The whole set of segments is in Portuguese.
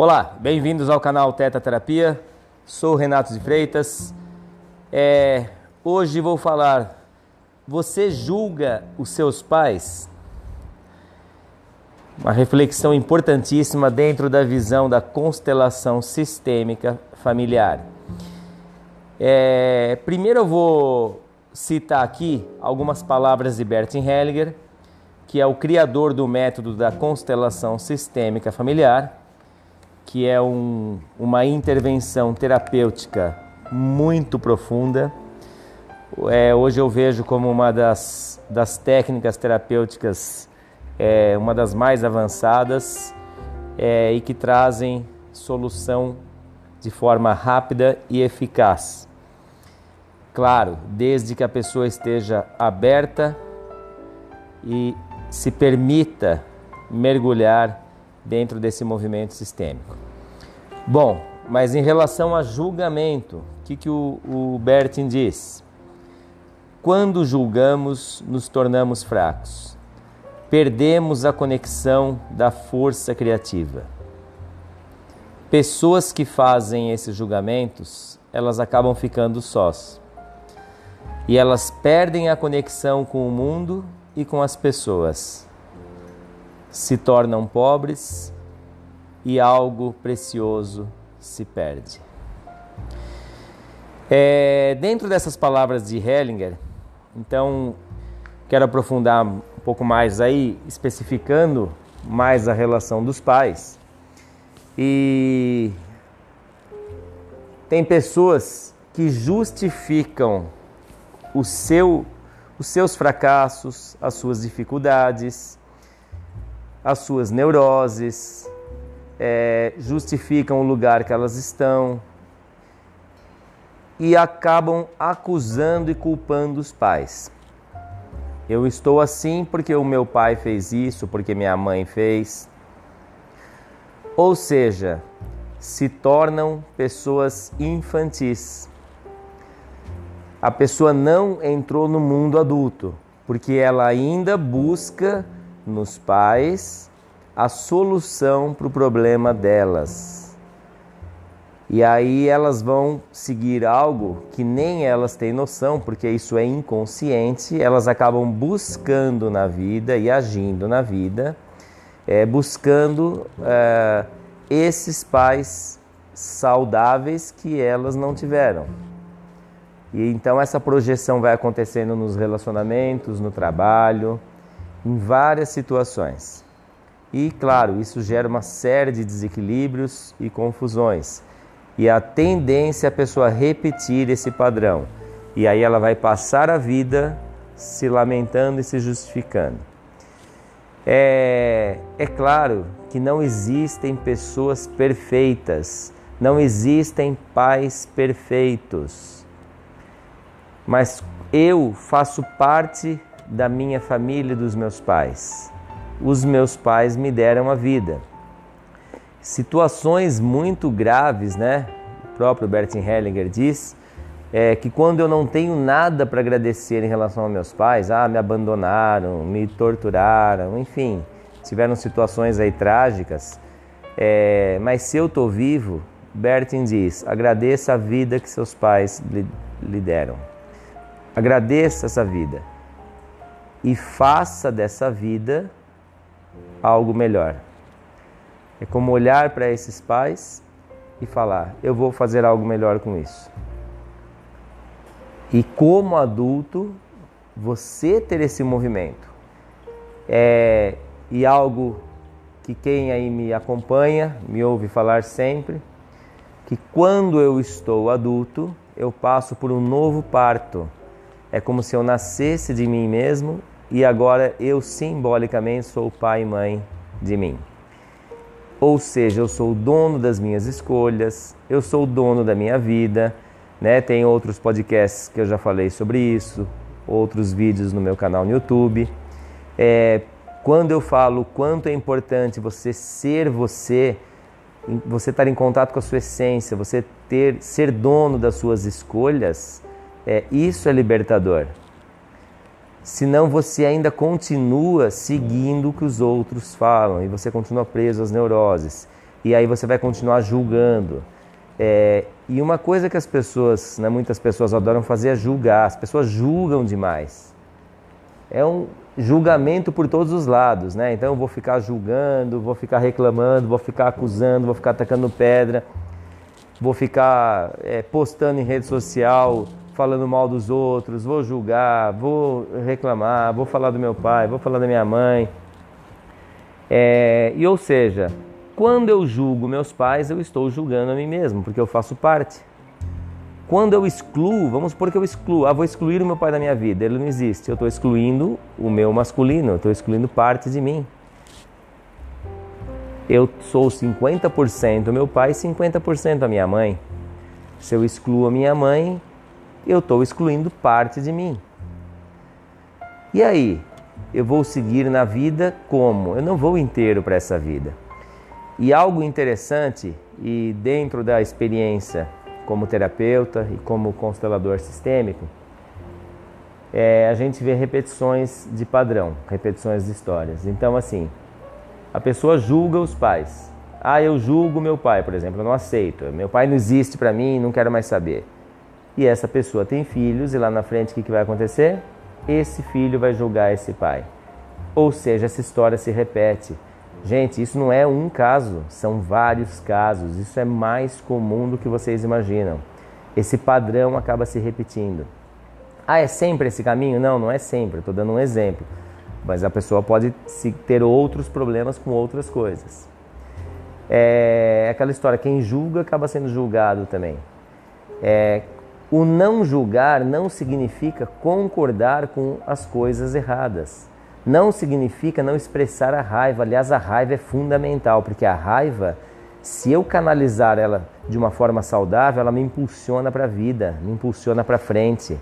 Olá, bem-vindos ao canal Teta Terapia. Sou Renato de Freitas. É, hoje vou falar. Você julga os seus pais? Uma reflexão importantíssima dentro da visão da constelação sistêmica familiar. É, primeiro eu vou citar aqui algumas palavras de Bertin Hellinger, que é o criador do método da constelação sistêmica familiar que é um, uma intervenção terapêutica muito profunda. É, hoje eu vejo como uma das, das técnicas terapêuticas, é, uma das mais avançadas é, e que trazem solução de forma rápida e eficaz. Claro, desde que a pessoa esteja aberta e se permita mergulhar dentro desse movimento sistêmico. Bom, mas em relação a julgamento, o que, que o, o Bertin diz? Quando julgamos, nos tornamos fracos. Perdemos a conexão da força criativa. Pessoas que fazem esses julgamentos, elas acabam ficando sós. E elas perdem a conexão com o mundo e com as pessoas se tornam pobres e algo precioso se perde. É, dentro dessas palavras de Hellinger, então quero aprofundar um pouco mais aí, especificando mais a relação dos pais. E tem pessoas que justificam o seu, os seus fracassos, as suas dificuldades, as suas neuroses, é, justificam o lugar que elas estão e acabam acusando e culpando os pais. Eu estou assim porque o meu pai fez isso, porque minha mãe fez. Ou seja, se tornam pessoas infantis. A pessoa não entrou no mundo adulto, porque ela ainda busca nos pais a solução para o problema delas. E aí elas vão seguir algo que nem elas têm noção, porque isso é inconsciente, elas acabam buscando na vida e agindo na vida, é, buscando é, esses pais saudáveis que elas não tiveram. E então essa projeção vai acontecendo nos relacionamentos, no trabalho, em várias situações. E, claro, isso gera uma série de desequilíbrios e confusões. E a tendência é a pessoa repetir esse padrão. E aí ela vai passar a vida se lamentando e se justificando. É, é claro que não existem pessoas perfeitas, não existem pais perfeitos. Mas eu faço parte da minha família e dos meus pais. Os meus pais me deram a vida. Situações muito graves, né? O próprio Bertin Hellinger diz é, que quando eu não tenho nada para agradecer em relação aos meus pais, ah, me abandonaram, me torturaram, enfim, tiveram situações aí trágicas, é, mas se eu estou vivo, Bertin diz, agradeça a vida que seus pais lhe, lhe deram. Agradeça essa vida e faça dessa vida algo melhor. É como olhar para esses pais e falar: eu vou fazer algo melhor com isso. E como adulto, você ter esse movimento é e algo que quem aí me acompanha, me ouve falar sempre, que quando eu estou adulto, eu passo por um novo parto é como se eu nascesse de mim mesmo e agora eu simbolicamente sou pai e mãe de mim. Ou seja, eu sou o dono das minhas escolhas, eu sou o dono da minha vida. Né? Tem outros podcasts que eu já falei sobre isso, outros vídeos no meu canal no YouTube. É, quando eu falo quanto é importante você ser você, você estar em contato com a sua essência, você ter ser dono das suas escolhas, é, isso é libertador. Senão você ainda continua seguindo o que os outros falam e você continua preso às neuroses. e aí você vai continuar julgando. É, e uma coisa que as pessoas, né, muitas pessoas adoram fazer é julgar. As pessoas julgam demais. É um julgamento por todos os lados, né? Então eu vou ficar julgando, vou ficar reclamando, vou ficar acusando, vou ficar atacando pedra, vou ficar é, postando em rede social falando mal dos outros, vou julgar, vou reclamar, vou falar do meu pai, vou falar da minha mãe. É, e ou seja, quando eu julgo meus pais, eu estou julgando a mim mesmo, porque eu faço parte. Quando eu excluo, vamos supor que eu excluo, ah, vou excluir o meu pai da minha vida, ele não existe. Eu estou excluindo o meu masculino, eu estou excluindo parte de mim. Eu sou 50% meu pai e 50% a minha mãe. Se eu excluo a minha mãe, eu estou excluindo parte de mim. E aí, eu vou seguir na vida como? Eu não vou inteiro para essa vida. E algo interessante, e dentro da experiência como terapeuta e como constelador sistêmico, é, a gente vê repetições de padrão, repetições de histórias. Então, assim, a pessoa julga os pais. Ah, eu julgo meu pai, por exemplo, eu não aceito. Meu pai não existe para mim, não quero mais saber. E essa pessoa tem filhos, e lá na frente o que, que vai acontecer? Esse filho vai julgar esse pai. Ou seja, essa história se repete. Gente, isso não é um caso, são vários casos. Isso é mais comum do que vocês imaginam. Esse padrão acaba se repetindo. Ah, é sempre esse caminho? Não, não é sempre. Estou dando um exemplo. Mas a pessoa pode ter outros problemas com outras coisas. É aquela história: quem julga acaba sendo julgado também. É, o não julgar não significa concordar com as coisas erradas não significa não expressar a raiva. Aliás, a raiva é fundamental, porque a raiva, se eu canalizar ela de uma forma saudável, ela me impulsiona para a vida, me impulsiona para frente.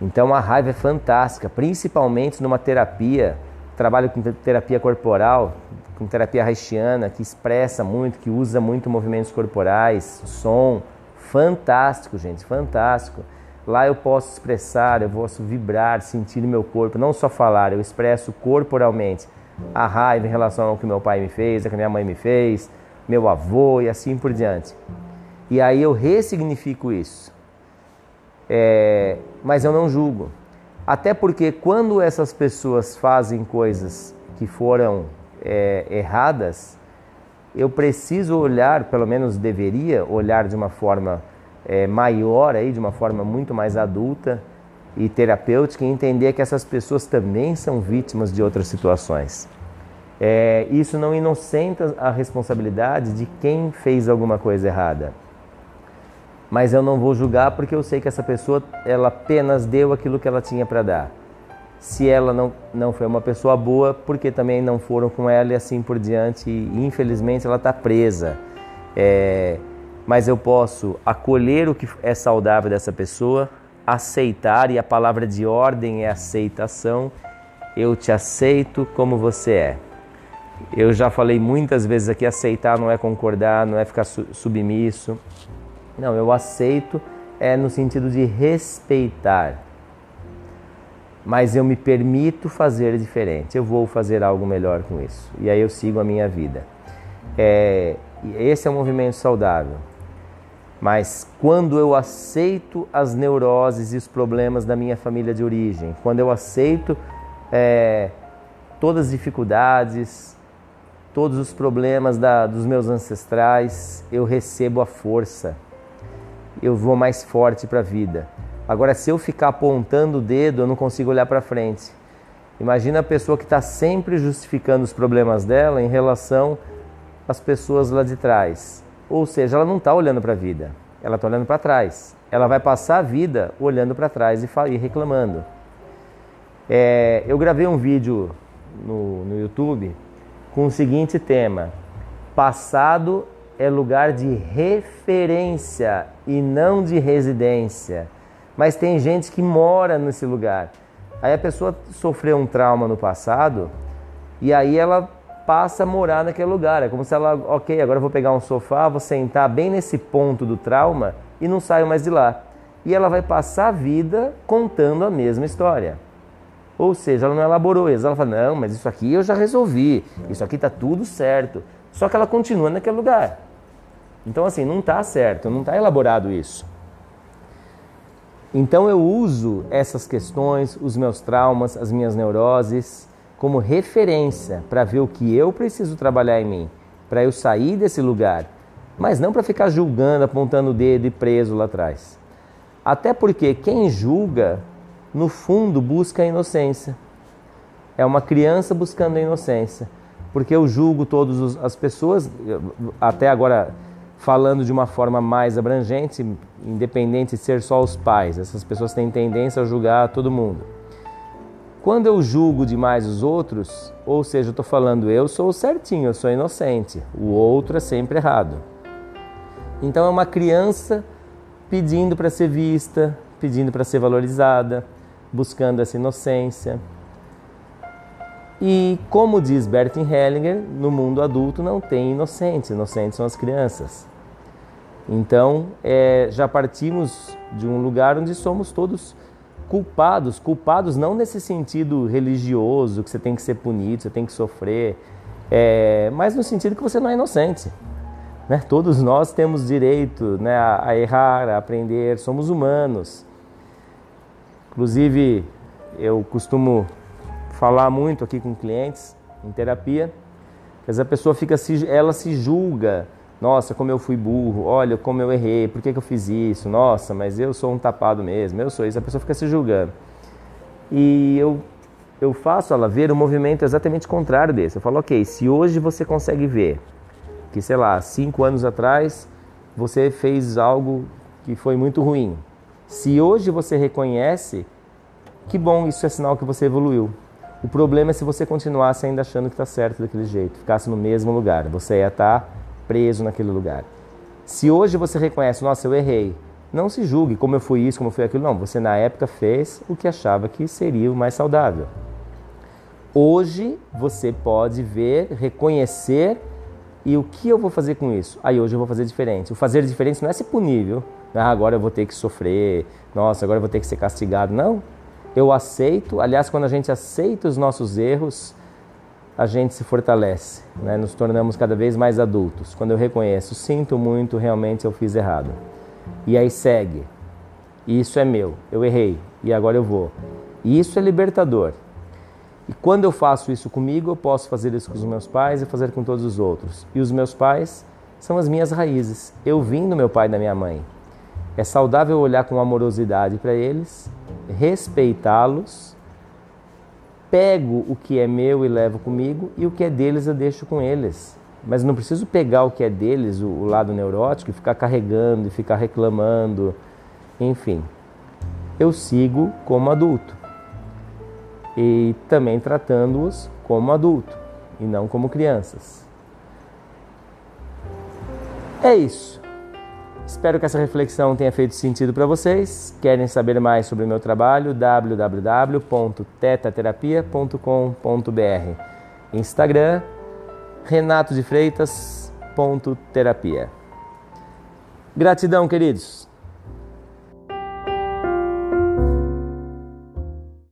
Então a raiva é fantástica, principalmente numa terapia, trabalho com terapia corporal, com terapia haitiana, que expressa muito, que usa muito movimentos corporais, som, fantástico, gente, fantástico. Lá eu posso expressar, eu posso vibrar, sentir meu corpo, não só falar, eu expresso corporalmente a raiva em relação ao que meu pai me fez, ao que minha mãe me fez, meu avô e assim por diante. E aí eu ressignifico isso. É, mas eu não julgo. Até porque quando essas pessoas fazem coisas que foram é, erradas, eu preciso olhar, pelo menos deveria olhar de uma forma é, maior, aí, de uma forma muito mais adulta e terapêutica, e entender que essas pessoas também são vítimas de outras situações. É, isso não inocenta a responsabilidade de quem fez alguma coisa errada. Mas eu não vou julgar porque eu sei que essa pessoa ela apenas deu aquilo que ela tinha para dar. Se ela não, não foi uma pessoa boa, porque também não foram com ela e assim por diante, e infelizmente ela está presa. É, mas eu posso acolher o que é saudável dessa pessoa, aceitar, e a palavra de ordem é aceitação. Eu te aceito como você é. Eu já falei muitas vezes aqui: aceitar não é concordar, não é ficar submisso. Não, eu aceito é no sentido de respeitar. Mas eu me permito fazer diferente. Eu vou fazer algo melhor com isso. E aí eu sigo a minha vida. É, esse é um movimento saudável. Mas quando eu aceito as neuroses e os problemas da minha família de origem, quando eu aceito é, todas as dificuldades, todos os problemas da, dos meus ancestrais, eu recebo a força, eu vou mais forte para a vida. Agora, se eu ficar apontando o dedo, eu não consigo olhar para frente. Imagina a pessoa que está sempre justificando os problemas dela em relação às pessoas lá de trás. Ou seja, ela não está olhando para a vida, ela está olhando para trás. Ela vai passar a vida olhando para trás e, reclamando. É, eu gravei um vídeo no, no YouTube com o seguinte tema: Passado é lugar de referência e não de residência. Mas tem gente que mora nesse lugar. Aí a pessoa sofreu um trauma no passado e aí ela passa a morar naquele lugar. É como se ela, ok, agora eu vou pegar um sofá, vou sentar bem nesse ponto do trauma e não saio mais de lá. E ela vai passar a vida contando a mesma história. Ou seja, ela não elaborou isso. Ela fala, não, mas isso aqui eu já resolvi, isso aqui está tudo certo. Só que ela continua naquele lugar. Então, assim, não está certo, não está elaborado isso. Então, eu uso essas questões, os meus traumas, as minhas neuroses, como referência para ver o que eu preciso trabalhar em mim, para eu sair desse lugar, mas não para ficar julgando, apontando o dedo e preso lá atrás. Até porque quem julga, no fundo, busca a inocência. É uma criança buscando a inocência. Porque eu julgo todas as pessoas, até agora falando de uma forma mais abrangente, independente de ser só os pais. Essas pessoas têm tendência a julgar todo mundo. Quando eu julgo demais os outros, ou seja, eu estou falando eu sou certinho, eu sou inocente, o outro é sempre errado. Então é uma criança pedindo para ser vista, pedindo para ser valorizada, buscando essa inocência. E como diz Bertin Hellinger, no mundo adulto não tem inocentes, inocentes são as crianças. Então, é, já partimos de um lugar onde somos todos culpados, culpados não nesse sentido religioso, que você tem que ser punido, você tem que sofrer, é, mas no sentido que você não é inocente. Né? Todos nós temos direito né, a, errar, a aprender, somos humanos. Inclusive, eu costumo falar muito aqui com clientes em terapia, que a pessoa fica ela se julga nossa, como eu fui burro, olha como eu errei, por que, que eu fiz isso? Nossa, mas eu sou um tapado mesmo, eu sou isso. A pessoa fica se julgando. E eu, eu faço ela ver um movimento exatamente contrário desse. Eu falo, ok, se hoje você consegue ver que, sei lá, cinco anos atrás você fez algo que foi muito ruim. Se hoje você reconhece, que bom, isso é sinal que você evoluiu. O problema é se você continuasse ainda achando que está certo daquele jeito, ficasse no mesmo lugar. Você ia estar tá preso naquele lugar. Se hoje você reconhece, nossa, eu errei, não se julgue como eu fui isso, como eu fui aquilo. Não, você na época fez o que achava que seria o mais saudável. Hoje você pode ver, reconhecer e o que eu vou fazer com isso? Aí hoje eu vou fazer diferente. O fazer diferente não é ser punível. Ah, agora eu vou ter que sofrer. Nossa, agora eu vou ter que ser castigado. Não. Eu aceito. Aliás, quando a gente aceita os nossos erros, a gente se fortalece, né? nos tornamos cada vez mais adultos. Quando eu reconheço, sinto muito, realmente eu fiz errado. E aí segue. Isso é meu, eu errei e agora eu vou. E isso é libertador. E quando eu faço isso comigo, eu posso fazer isso com os meus pais e fazer com todos os outros. E os meus pais são as minhas raízes. Eu vim do meu pai e da minha mãe. É saudável olhar com amorosidade para eles, respeitá-los pego o que é meu e levo comigo e o que é deles eu deixo com eles. Mas não preciso pegar o que é deles, o, o lado neurótico, e ficar carregando e ficar reclamando, enfim. Eu sigo como adulto e também tratando-os como adulto e não como crianças. É isso. Espero que essa reflexão tenha feito sentido para vocês. Querem saber mais sobre o meu trabalho? www.tetaterapia.com.br Instagram Renato de Freitas. Terapia. Gratidão, queridos.